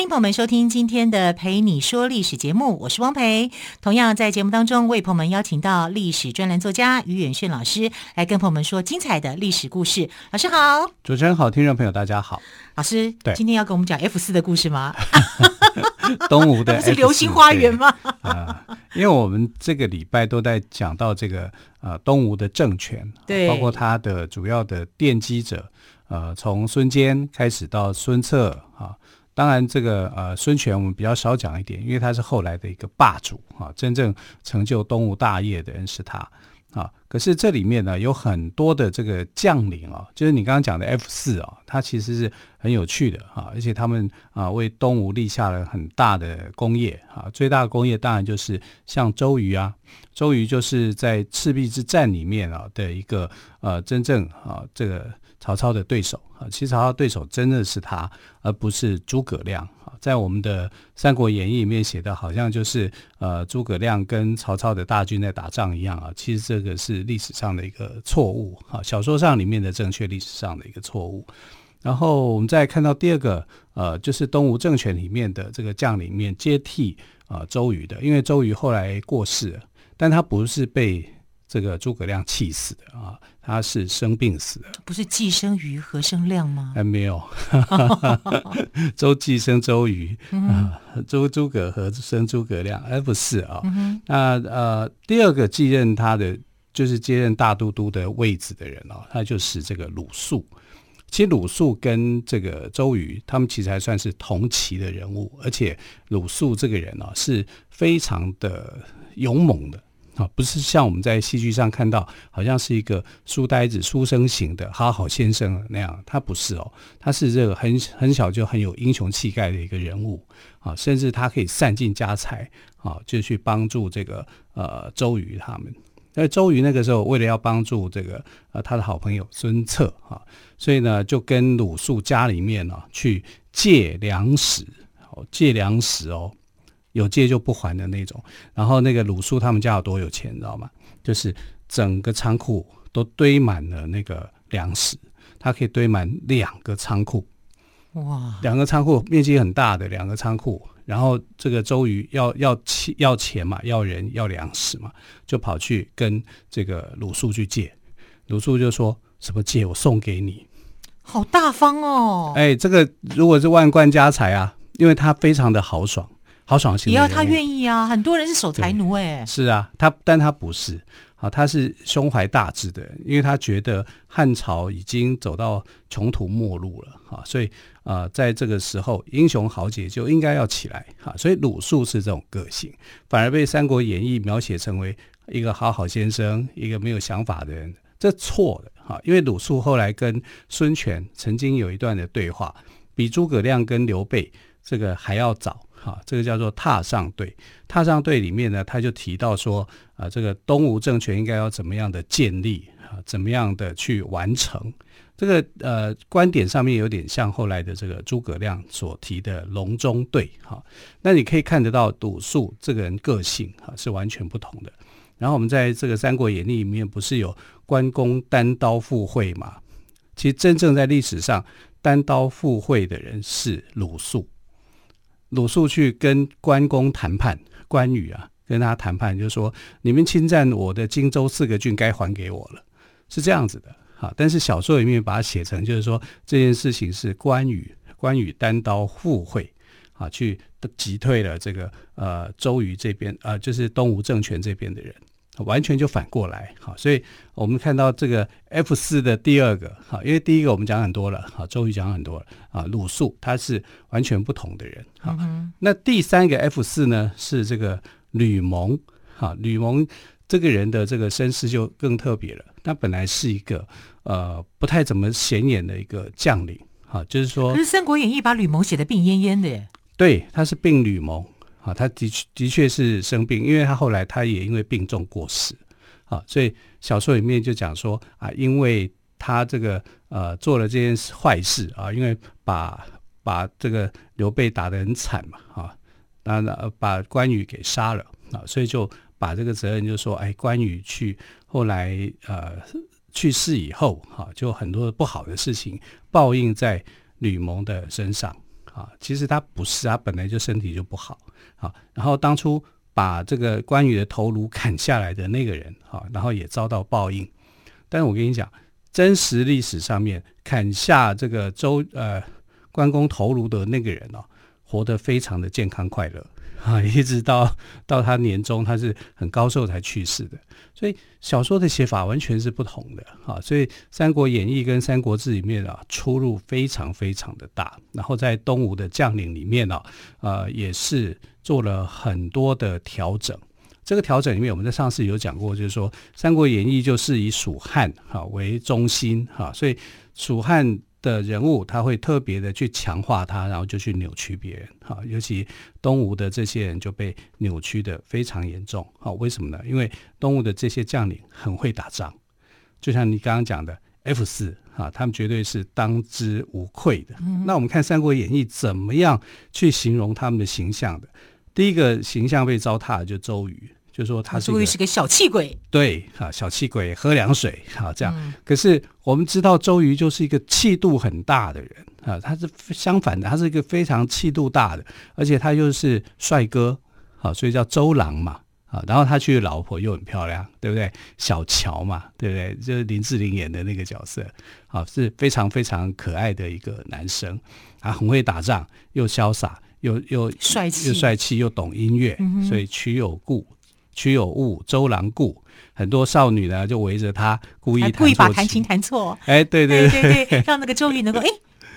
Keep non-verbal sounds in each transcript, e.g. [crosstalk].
欢迎朋友们收听今天的《陪你说历史》节目，我是汪培。同样在节目当中为朋友们邀请到历史专栏作家于远炫老师来跟朋友们说精彩的历史故事。老师好，主持人好，听众朋友大家好。老师，对，今天要跟我们讲 F 四的故事吗？[laughs] 东吴的 [laughs] F4, 是流星花园吗？啊、呃，因为我们这个礼拜都在讲到这个呃东吴的政权，对，包括他的主要的奠基者，呃，从孙坚开始到孙策啊。当然，这个呃孙权我们比较少讲一点，因为他是后来的一个霸主啊，真正成就东吴大业的人是他啊。可是这里面呢有很多的这个将领啊，就是你刚刚讲的 F 四啊，他其实是很有趣的啊，而且他们啊为东吴立下了很大的功业啊。最大的功业当然就是像周瑜啊，周瑜就是在赤壁之战里面啊的一个呃真正啊这个。曹操的对手啊，其实曹操对手真的是他，而不是诸葛亮啊。在我们的《三国演义》里面写的，好像就是呃诸葛亮跟曹操的大军在打仗一样啊。其实这个是历史上的一个错误啊，小说上里面的正确，历史上的一个错误。然后我们再看到第二个，呃，就是东吴政权里面的这个将领面接替啊周瑜的，因为周瑜后来过世了，但他不是被这个诸葛亮气死的啊。他是生病死的，不是既生瑜何生亮吗？还没有，[laughs] 周寄生周瑜啊，周诸葛何生诸葛亮？哎，不是啊。嗯、那呃，第二个继任他的就是接任大都督的位置的人哦，他就是这个鲁肃。其实鲁肃跟这个周瑜，他们其实还算是同期的人物，而且鲁肃这个人哦，是非常的勇猛的。啊，不是像我们在戏剧上看到，好像是一个书呆子、书生型的好好先生那样，他不是哦，他是这个很很小就很有英雄气概的一个人物啊，甚至他可以散尽家财啊，就去帮助这个呃周瑜他们。那周瑜那个时候为了要帮助这个呃他的好朋友孙策啊，所以呢就跟鲁肃家里面呢、啊、去借粮食，哦借粮食哦。有借就不还的那种，然后那个鲁肃他们家有多有钱，你知道吗？就是整个仓库都堆满了那个粮食，它可以堆满两个仓库，哇！两个仓库面积很大的两个仓库，然后这个周瑜要要钱要钱嘛，要人要粮食嘛，就跑去跟这个鲁肃去借，鲁肃就说什么借我送给你，好大方哦！哎，这个如果是万贯家财啊，因为他非常的豪爽。豪爽型，也要他愿意啊！很多人是守财奴哎，是啊，他但他不是啊，他是胸怀大志的人，因为他觉得汉朝已经走到穷途末路了啊，所以啊，在这个时候，英雄豪杰就应该要起来哈，所以鲁肃是这种个性，反而被《三国演义》描写成为一个好好先生，一个没有想法的人，这错的哈，因为鲁肃后来跟孙权曾经有一段的对话，比诸葛亮跟刘备这个还要早。好，这个叫做踏上队。踏上队里面呢，他就提到说，啊，这个东吴政权应该要怎么样的建立啊，怎么样的去完成。这个呃观点上面有点像后来的这个诸葛亮所提的隆中对。哈，那你可以看得到鲁肃这个人个性哈是完全不同的。然后我们在这个《三国演义》里面不是有关公单刀赴会吗？其实真正在历史上单刀赴会的人是鲁肃。鲁肃去跟关公谈判，关羽啊跟他谈判，就说你们侵占我的荆州四个郡，该还给我了，是这样子的。啊，但是小说里面把它写成，就是说这件事情是关羽，关羽单刀赴会，啊，去击退了这个呃周瑜这边，呃，就是东吴政权这边的人。完全就反过来，好，所以我们看到这个 F 四的第二个，好，因为第一个我们讲很多了，好，周瑜讲很多了，啊，鲁肃他是完全不同的人，好，那第三个 F 四呢是这个吕蒙，好，吕蒙这个人的这个身世就更特别了，他本来是一个呃不太怎么显眼的一个将领，好，就是说，可是《三国演义》把吕蒙写的病恹恹的耶，对，他是病吕蒙。他的确的确是生病，因为他后来他也因为病重过世，啊，所以小说里面就讲说啊，因为他这个呃做了这件坏事啊，因为把把这个刘备打得很惨嘛，啊，那那把关羽给杀了啊，所以就把这个责任就说，哎，关羽去后来呃去世以后，哈、啊，就很多不好的事情报应在吕蒙的身上啊。其实他不是，他本来就身体就不好啊。然后当初把这个关羽的头颅砍下来的那个人，啊，然后也遭到报应。但是我跟你讲。真实历史上面砍下这个周呃关公头颅的那个人哦，活得非常的健康快乐啊，一直到到他年终，他是很高寿才去世的。所以小说的写法完全是不同的啊。所以《三国演义》跟《三国志》里面啊出入非常非常的大。然后在东吴的将领里面呢，啊，呃，也是做了很多的调整。这个调整里面，我们在上次有讲过，就是说《三国演义》就是以蜀汉哈为中心哈，所以蜀汉的人物他会特别的去强化他，然后就去扭曲别人哈。尤其东吴的这些人就被扭曲的非常严重哈。为什么呢？因为东吴的这些将领很会打仗，就像你刚刚讲的 F 四哈，他们绝对是当之无愧的。嗯、那我们看《三国演义》怎么样去形容他们的形象的？第一个形象被糟蹋的就周瑜。就说他是，周瑜是个小气鬼，对啊，小气鬼，喝凉水啊，这样。嗯、可是我们知道，周瑜就是一个气度很大的人啊，他是相反的，他是一个非常气度大的，而且他又是帅哥啊，所以叫周郎嘛啊。然后他娶的老婆又很漂亮，对不对？小乔嘛，对不对？就是林志玲演的那个角色啊，是非常非常可爱的一个男生啊，很会打仗，又潇洒，又又帅气，又帅气，又懂音乐，嗯、所以曲有故。曲有误，周郎顾，很多少女呢就围着他，故意故意把弹琴弹错。哎，对对对对对，让那个周瑜能够 [laughs] 哎，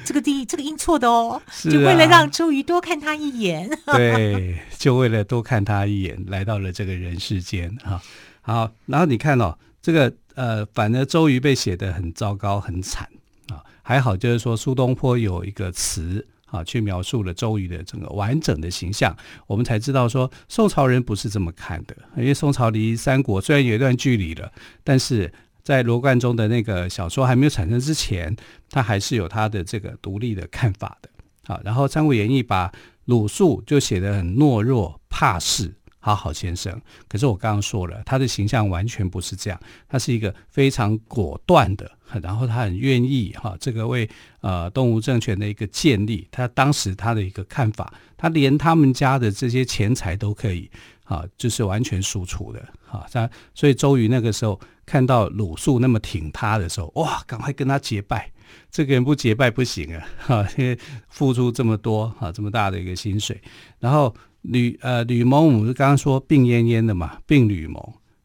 这个第这个音错的哦，就为了让周瑜多看他一眼。[laughs] 对，就为了多看他一眼，来到了这个人世间哈。好，然后你看哦，这个呃，反正周瑜被写得很糟糕，很惨啊。还好就是说苏东坡有一个词。啊，去描述了周瑜的整个完整的形象，我们才知道说宋朝人不是这么看的。因为宋朝离三国虽然有一段距离了，但是在罗贯中的那个小说还没有产生之前，他还是有他的这个独立的看法的。好，然后《三国演义》把鲁肃就写得很懦弱怕事。好好先生，可是我刚刚说了，他的形象完全不是这样，他是一个非常果断的，然后他很愿意哈，这个为呃东吴政权的一个建立，他当时他的一个看法，他连他们家的这些钱财都可以啊，就是完全输出的哈，他所以周瑜那个时候看到鲁肃那么挺他的时候，哇，赶快跟他结拜，这个人不结拜不行啊，哈，因为付出这么多哈，这么大的一个薪水，然后。吕呃吕蒙，我们刚刚说病恹恹的嘛，病吕蒙。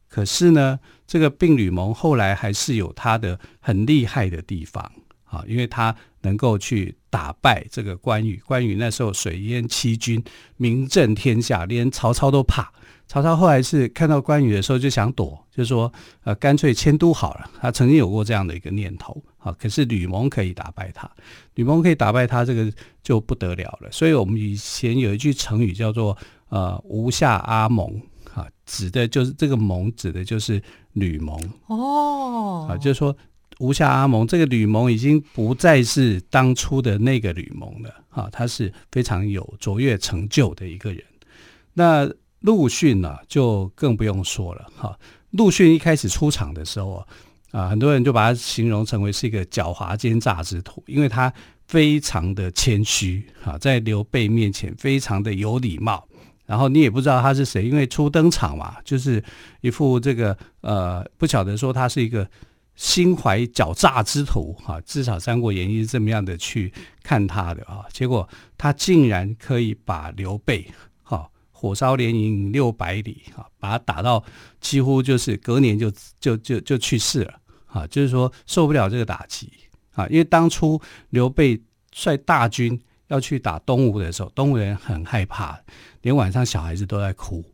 可是呢，这个病吕蒙后来还是有他的很厉害的地方啊，因为他能够去打败这个关羽。关羽那时候水淹七军，名震天下，连曹操都怕。曹操后来是看到关羽的时候就想躲，就说呃干脆迁都好了。他曾经有过这样的一个念头啊。可是吕蒙可以打败他，吕蒙可以打败他，这个就不得了了。所以我们以前有一句成语叫做呃吴下阿蒙啊，指的就是这个蒙，指的就是吕蒙哦啊，就是说吴下阿蒙这个吕蒙已经不再是当初的那个吕蒙了啊，他是非常有卓越成就的一个人。那陆逊呢，就更不用说了哈。陆逊一开始出场的时候啊，很多人就把他形容成为是一个狡猾奸诈之徒，因为他非常的谦虚啊，在刘备面前非常的有礼貌。然后你也不知道他是谁，因为初登场嘛，就是一副这个呃，不晓得说他是一个心怀狡诈之徒哈。至少《三国演义》是这么样的去看他的啊。结果他竟然可以把刘备。火烧连营六百里啊，把他打到几乎就是隔年就就就就去世了啊，就是说受不了这个打击啊，因为当初刘备率大军要去打东吴的时候，东吴人很害怕，连晚上小孩子都在哭，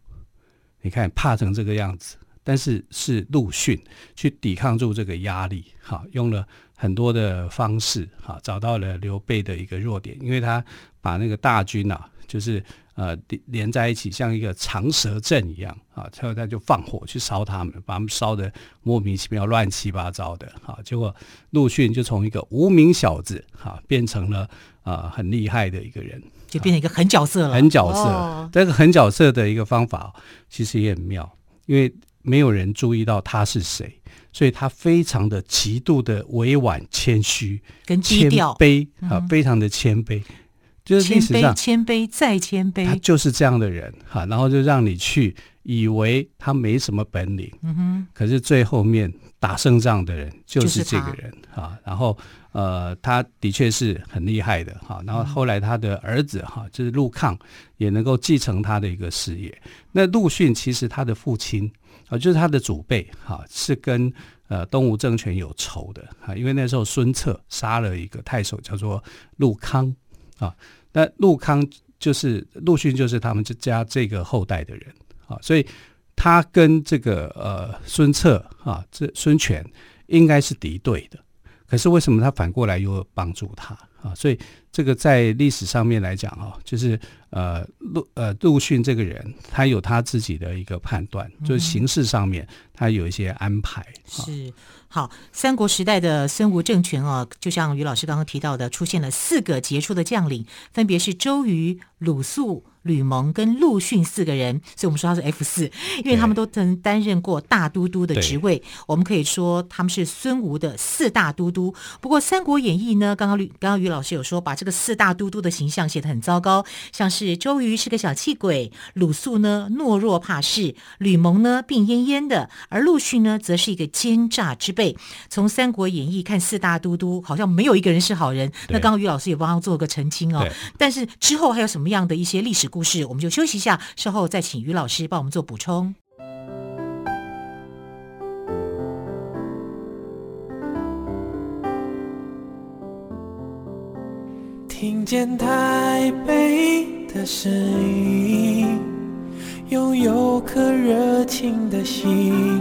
你看怕成这个样子，但是是陆逊去抵抗住这个压力，哈，用了很多的方式，哈，找到了刘备的一个弱点，因为他把那个大军啊。就是呃连在一起，像一个长蛇阵一样啊，然后他就放火去烧他们，把他们烧的莫名其妙、乱七八糟的啊。结果陆逊就从一个无名小子啊，变成了啊很厉害的一个人，就变成一个狠角色了。狠角色，这个狠角色的一个方法其实也很妙，因为没有人注意到他是谁。所以他非常的极度的委婉谦虚跟低调谦卑啊，非常的谦卑，就是历史上谦卑再谦卑，他就是这样的人哈。然后就让你去以为他没什么本领，嗯哼，可是最后面打胜仗的人就是这个人哈。然后呃，他的确是很厉害的哈。然后后来他的儿子哈，就是陆抗也能够继承他的一个事业。那陆逊其实他的父亲。啊，就是他的祖辈哈，是跟呃东吴政权有仇的哈，因为那时候孙策杀了一个太守叫做陆康啊，那陆康就是陆逊，就是他们这家这个后代的人啊，所以他跟这个呃孙策啊，这孙权应该是敌对的，可是为什么他反过来又帮助他啊？所以这个在历史上面来讲啊，就是。呃，陆呃陆逊这个人，他有他自己的一个判断，就是形式上面他有一些安排。嗯、是好，三国时代的孙吴政权啊，就像于老师刚刚提到的，出现了四个杰出的将领，分别是周瑜、鲁肃。吕蒙跟陆逊四个人，所以我们说他是 F 四，因为他们都曾担任过大都督的职位。我们可以说他们是孙吴的四大都督。不过《三国演义》呢，刚刚吕刚刚于老师有说，把这个四大都督的形象写得很糟糕，像是周瑜是个小气鬼，鲁肃呢懦弱怕事，吕蒙呢病恹恹的，而陆逊呢则是一个奸诈之辈。从《三国演义》看四大都督，好像没有一个人是好人。那刚刚于老师也帮他做个澄清哦。但是之后还有什么样的一些历史故事，我们就休息一下，稍后再请于老师帮我们做补充。听见台北的声音，拥有颗热情的心，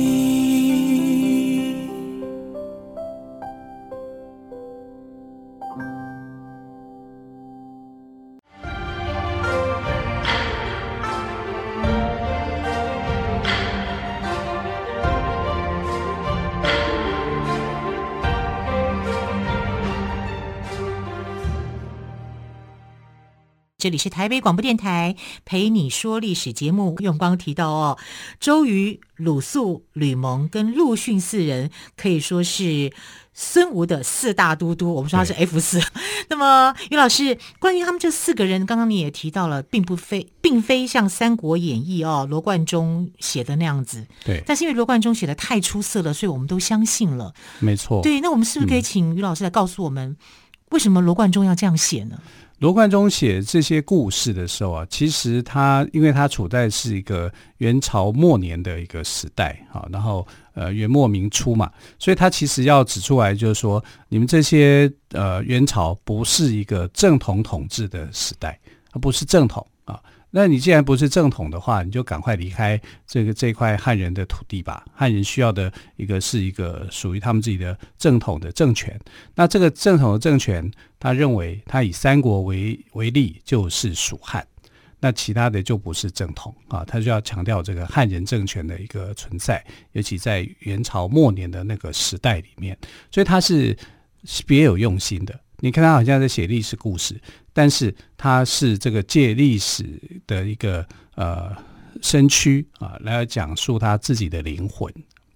这里是台北广播电台陪你说历史节目。用光提到哦，周瑜、鲁肃、吕蒙跟陆逊四人可以说是孙吴的四大都督。我们说他是 F 四。[laughs] 那么于老师，关于他们这四个人，刚刚你也提到了，并不非并非像《三国演义》哦罗贯中写的那样子。对。但是因为罗贯中写的太出色了，所以我们都相信了。没错。对，那我们是不是可以请于老师来告诉我们，为什么罗贯中要这样写呢？罗贯中写这些故事的时候啊，其实他因为他处在是一个元朝末年的一个时代啊，然后呃元末明初嘛，所以他其实要指出来就是说，你们这些呃元朝不是一个正统统治的时代，而不是正统。那你既然不是正统的话，你就赶快离开这个这块汉人的土地吧。汉人需要的一个是一个属于他们自己的正统的政权。那这个正统的政权，他认为他以三国为为例，就是蜀汉。那其他的就不是正统啊，他就要强调这个汉人政权的一个存在，尤其在元朝末年的那个时代里面，所以他是别有用心的。你看他好像在写历史故事，但是他是这个借历史的一个呃身躯啊，来讲述他自己的灵魂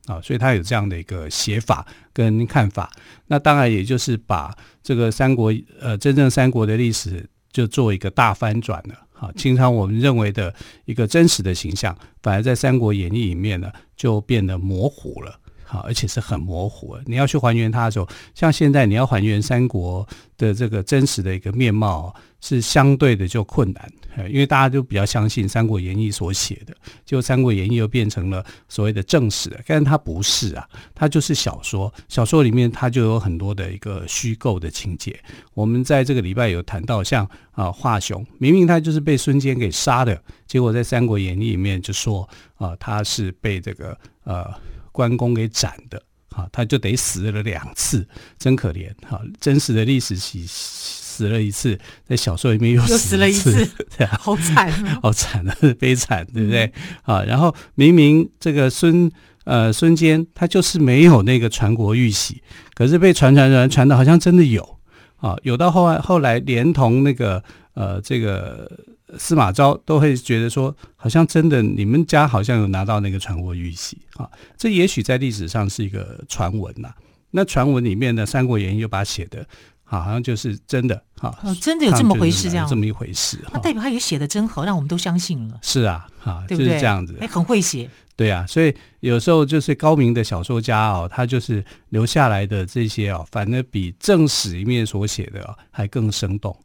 啊，所以他有这样的一个写法跟看法。那当然也就是把这个三国呃真正三国的历史就做一个大翻转了啊。经常我们认为的一个真实的形象，反而在《三国演义》里面呢就变得模糊了哈，而且是很模糊的。你要去还原它的时候，像现在你要还原三国的这个真实的一个面貌，是相对的就困难，因为大家都比较相信《三国演义》所写的，就《三国演义》又变成了所谓的正史，但是它不是啊，它就是小说，小说里面它就有很多的一个虚构的情节。我们在这个礼拜有谈到像，像啊华雄，明明他就是被孙坚给杀的，结果在《三国演义》里面就说啊他是被这个呃。关公给斩的，啊，他就得死了两次，真可怜，哈，真实的历史死死了一次，在小说里面又死，了一次，[laughs] 对啊，好惨，[laughs] 好惨啊，[laughs] 悲惨，对不对？啊，然后明明这个孙呃孙坚他就是没有那个传国玉玺，可是被传传传传的好像真的有，啊，有到后来后来连同那个呃这个。司马昭都会觉得说，好像真的你们家好像有拿到那个传国玉玺啊，这也许在历史上是一个传闻呐。那传闻里面的《三国演义》又把它写的，好像就是真的哈，哦，真的有这么回事，这样这么一回事，那代表他也写的真好，让我们都相信了。是啊，哈，就是这样子，哎，很会写，对啊，所以有时候就是高明的小说家哦，他就是留下来的这些哦，反而比正史里面所写的哦还更生动。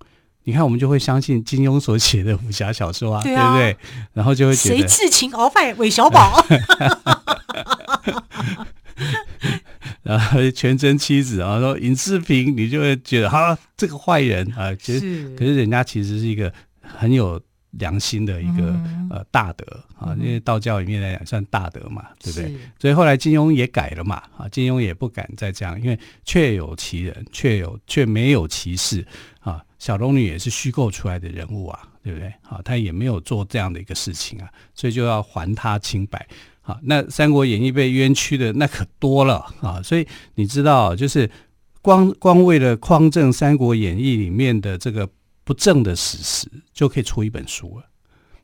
你看，我们就会相信金庸所写的武侠小说啊，对，啊。对不对？然后就会觉得谁智擒鳌拜韦小宝，[laughs] 然后全真妻子啊，说尹志平，你就会觉得哈，这个坏人啊，其实是。可是人家其实是一个很有良心的一个、嗯、呃大德啊，因为道教里面来讲算大德嘛，对不对？所以后来金庸也改了嘛，啊，金庸也不敢再这样，因为确有其人，确有却没有其事啊。小龙女也是虚构出来的人物啊，对不对？啊，他也没有做这样的一个事情啊，所以就要还他清白。好，那《三国演义》被冤屈的那可多了啊，所以你知道，就是光光为了匡正《三国演义》里面的这个不正的史实，就可以出一本书了，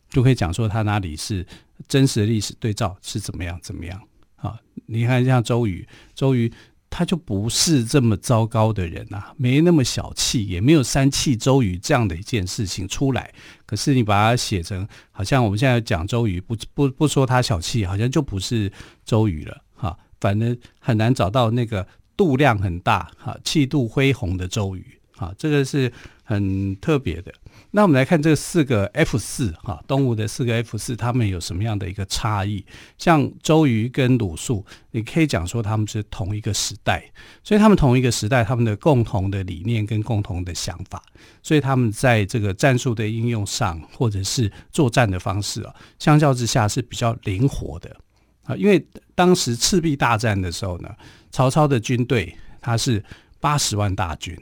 就可以讲说他哪里是真实的历史对照是怎么样怎么样啊？你看像周瑜，周瑜。他就不是这么糟糕的人啊，没那么小气，也没有三气周瑜这样的一件事情出来。可是你把它写成，好像我们现在讲周瑜，不不不说他小气，好像就不是周瑜了哈。反正很难找到那个度量很大哈、气度恢宏的周瑜哈，这个是很特别的。那我们来看这四个 F 四哈，东吴的四个 F 四，他们有什么样的一个差异？像周瑜跟鲁肃，你可以讲说他们是同一个时代，所以他们同一个时代，他们的共同的理念跟共同的想法，所以他们在这个战术的应用上，或者是作战的方式啊，相较之下是比较灵活的啊。因为当时赤壁大战的时候呢，曹操的军队他是八十万大军，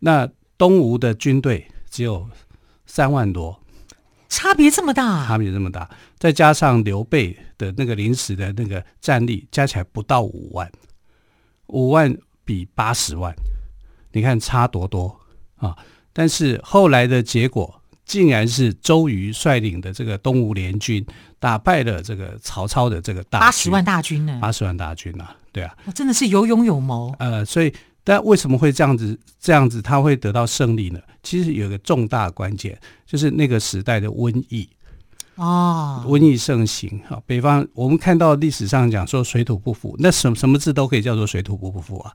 那东吴的军队。只有三万多，差别这么大，差别这么大，再加上刘备的那个临时的那个战力，加起来不到五万，五万比八十万，你看差多多啊！但是后来的结果，竟然是周瑜率领的这个东吴联军打败了这个曹操的这个大军，八十万大军呢？八十万大军啊，对啊，真的是有勇有谋。呃，所以。但为什么会这样子？这样子他会得到胜利呢？其实有一个重大关键，就是那个时代的瘟疫哦，瘟疫盛行。哈，北方我们看到历史上讲说水土不服，那什么什么字都可以叫做水土不服啊？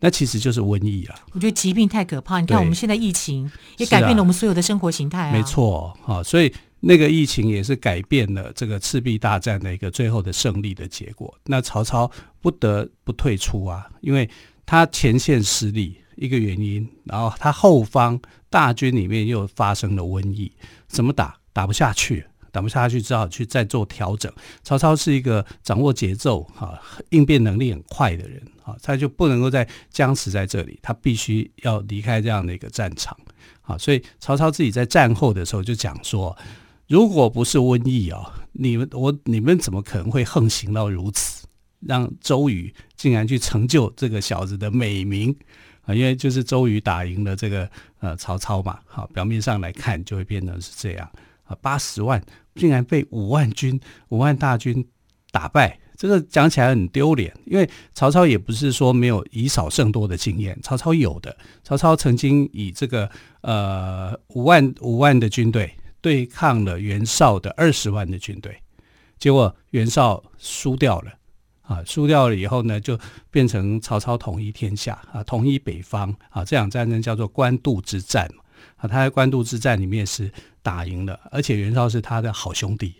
那其实就是瘟疫啊。我觉得疾病太可怕。你看我们现在疫情也改变了我们所有的生活形态啊。没错，哈，所以那个疫情也是改变了这个赤壁大战的一个最后的胜利的结果。那曹操不得不退出啊，因为。他前线失利一个原因，然后他后方大军里面又发生了瘟疫，怎么打？打不下去，打不下去，只好去再做调整。曹操是一个掌握节奏、哈应变能力很快的人，哈，他就不能够再僵持在这里，他必须要离开这样的一个战场，啊，所以曹操自己在战后的时候就讲说，如果不是瘟疫啊，你们我你们怎么可能会横行到如此？让周瑜竟然去成就这个小子的美名啊！因为就是周瑜打赢了这个呃曹操嘛，好，表面上来看就会变成是这样啊，八十万竟然被五万军五万大军打败，这个讲起来很丢脸。因为曹操也不是说没有以少胜多的经验，曹操有的，曹操曾经以这个呃五万五万的军队对抗了袁绍的二十万的军队，结果袁绍输掉了。啊，输掉了以后呢，就变成曹操统一天下啊，统一北方啊，这场战争叫做官渡之战。啊，他在官渡之战里面是打赢了，而且袁绍是他的好兄弟，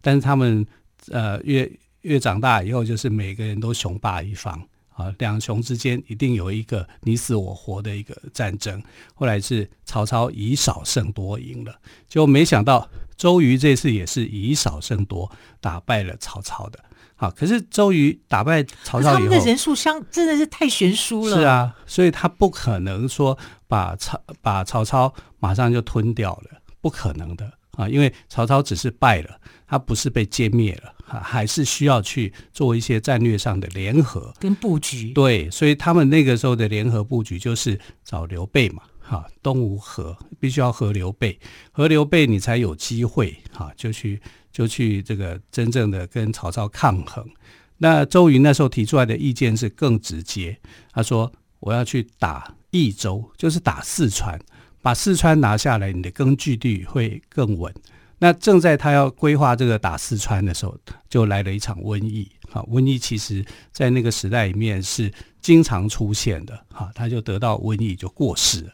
但是他们呃越越长大以后，就是每个人都雄霸一方啊，两雄之间一定有一个你死我活的一个战争。后来是曹操以少胜多赢了，就没想到周瑜这次也是以少胜多打败了曹操的。好，可是周瑜打败曹操以后，他们的人数相真的是太悬殊了。是啊，所以他不可能说把曹把曹操马上就吞掉了，不可能的啊，因为曹操只是败了，他不是被歼灭了，还是需要去做一些战略上的联合跟布局。对，所以他们那个时候的联合布局就是找刘备嘛，哈，东吴和必须要和刘备，和刘备你才有机会哈，就去。就去这个真正的跟曹操抗衡。那周瑜那时候提出来的意见是更直接，他说：“我要去打益州，就是打四川，把四川拿下来，你的根据地会更稳。”那正在他要规划这个打四川的时候，就来了一场瘟疫。哈，瘟疫其实在那个时代里面是经常出现的。哈，他就得到瘟疫就过世了。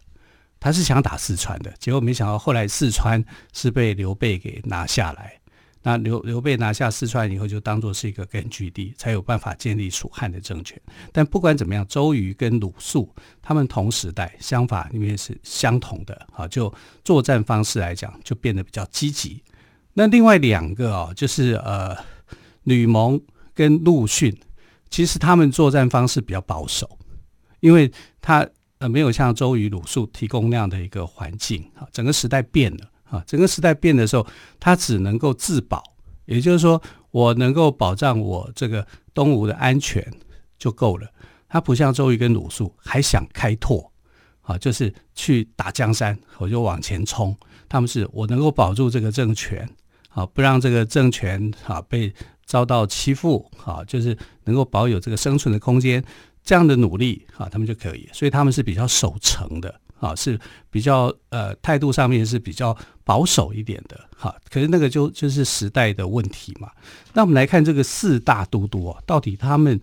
他是想打四川的，结果没想到后来四川是被刘备给拿下来。那刘刘备拿下四川以后，就当做是一个根据地，才有办法建立蜀汉的政权。但不管怎么样，周瑜跟鲁肃他们同时代，想法里面是相同的啊。就作战方式来讲，就变得比较积极。那另外两个哦，就是呃，吕蒙跟陆逊，其实他们作战方式比较保守，因为他呃没有像周瑜、鲁肃提供那样的一个环境啊。整个时代变了。啊，整个时代变的时候，他只能够自保，也就是说，我能够保障我这个东吴的安全就够了。他不像周瑜跟鲁肃还想开拓，啊，就是去打江山，我就往前冲。他们是我能够保住这个政权，啊，不让这个政权啊被遭到欺负，啊，就是能够保有这个生存的空间，这样的努力啊，他们就可以。所以他们是比较守成的。啊，是比较呃态度上面是比较保守一点的哈，可是那个就就是时代的问题嘛。那我们来看这个四大都督啊，到底他们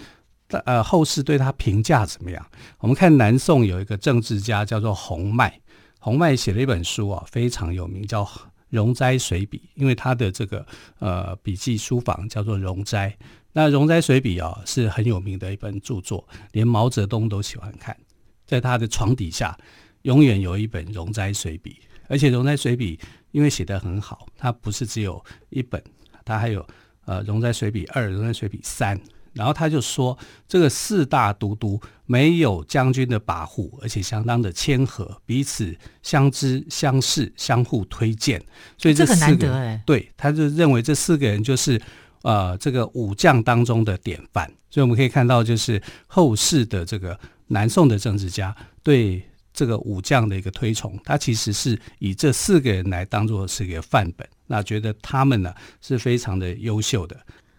呃后世对他评价怎么样？我们看南宋有一个政治家叫做洪迈，洪迈写了一本书啊，非常有名，叫《容斋随笔》，因为他的这个呃笔记书房叫做容斋。那《容斋随笔》啊是很有名的一本著作，连毛泽东都喜欢看，在他的床底下。永远有一本《容斋随笔》，而且《容斋随笔》因为写得很好，它不是只有一本，它还有呃《容斋随笔二》《容斋随笔三》。然后他就说，这个四大都督没有将军的跋扈，而且相当的谦和，彼此相知相视，相互推荐。所以这四个人，这很难得哎。对，他就认为这四个人就是呃这个武将当中的典范。所以我们可以看到，就是后世的这个南宋的政治家对。这个武将的一个推崇，他其实是以这四个人来当做是一个范本，那觉得他们呢是非常的优秀的。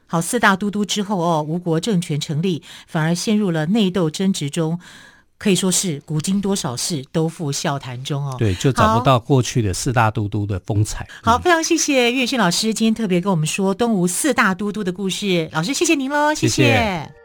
好，四大都督之后哦，吴国政权成立，反而陷入了内斗争执中，可以说是古今多少事，都付笑谈中哦。对，就找不到过去的四大都督的风采。好，嗯、非常谢谢岳迅老师今天特别跟我们说东吴四大都督的故事，老师谢谢您喽，谢谢。谢谢。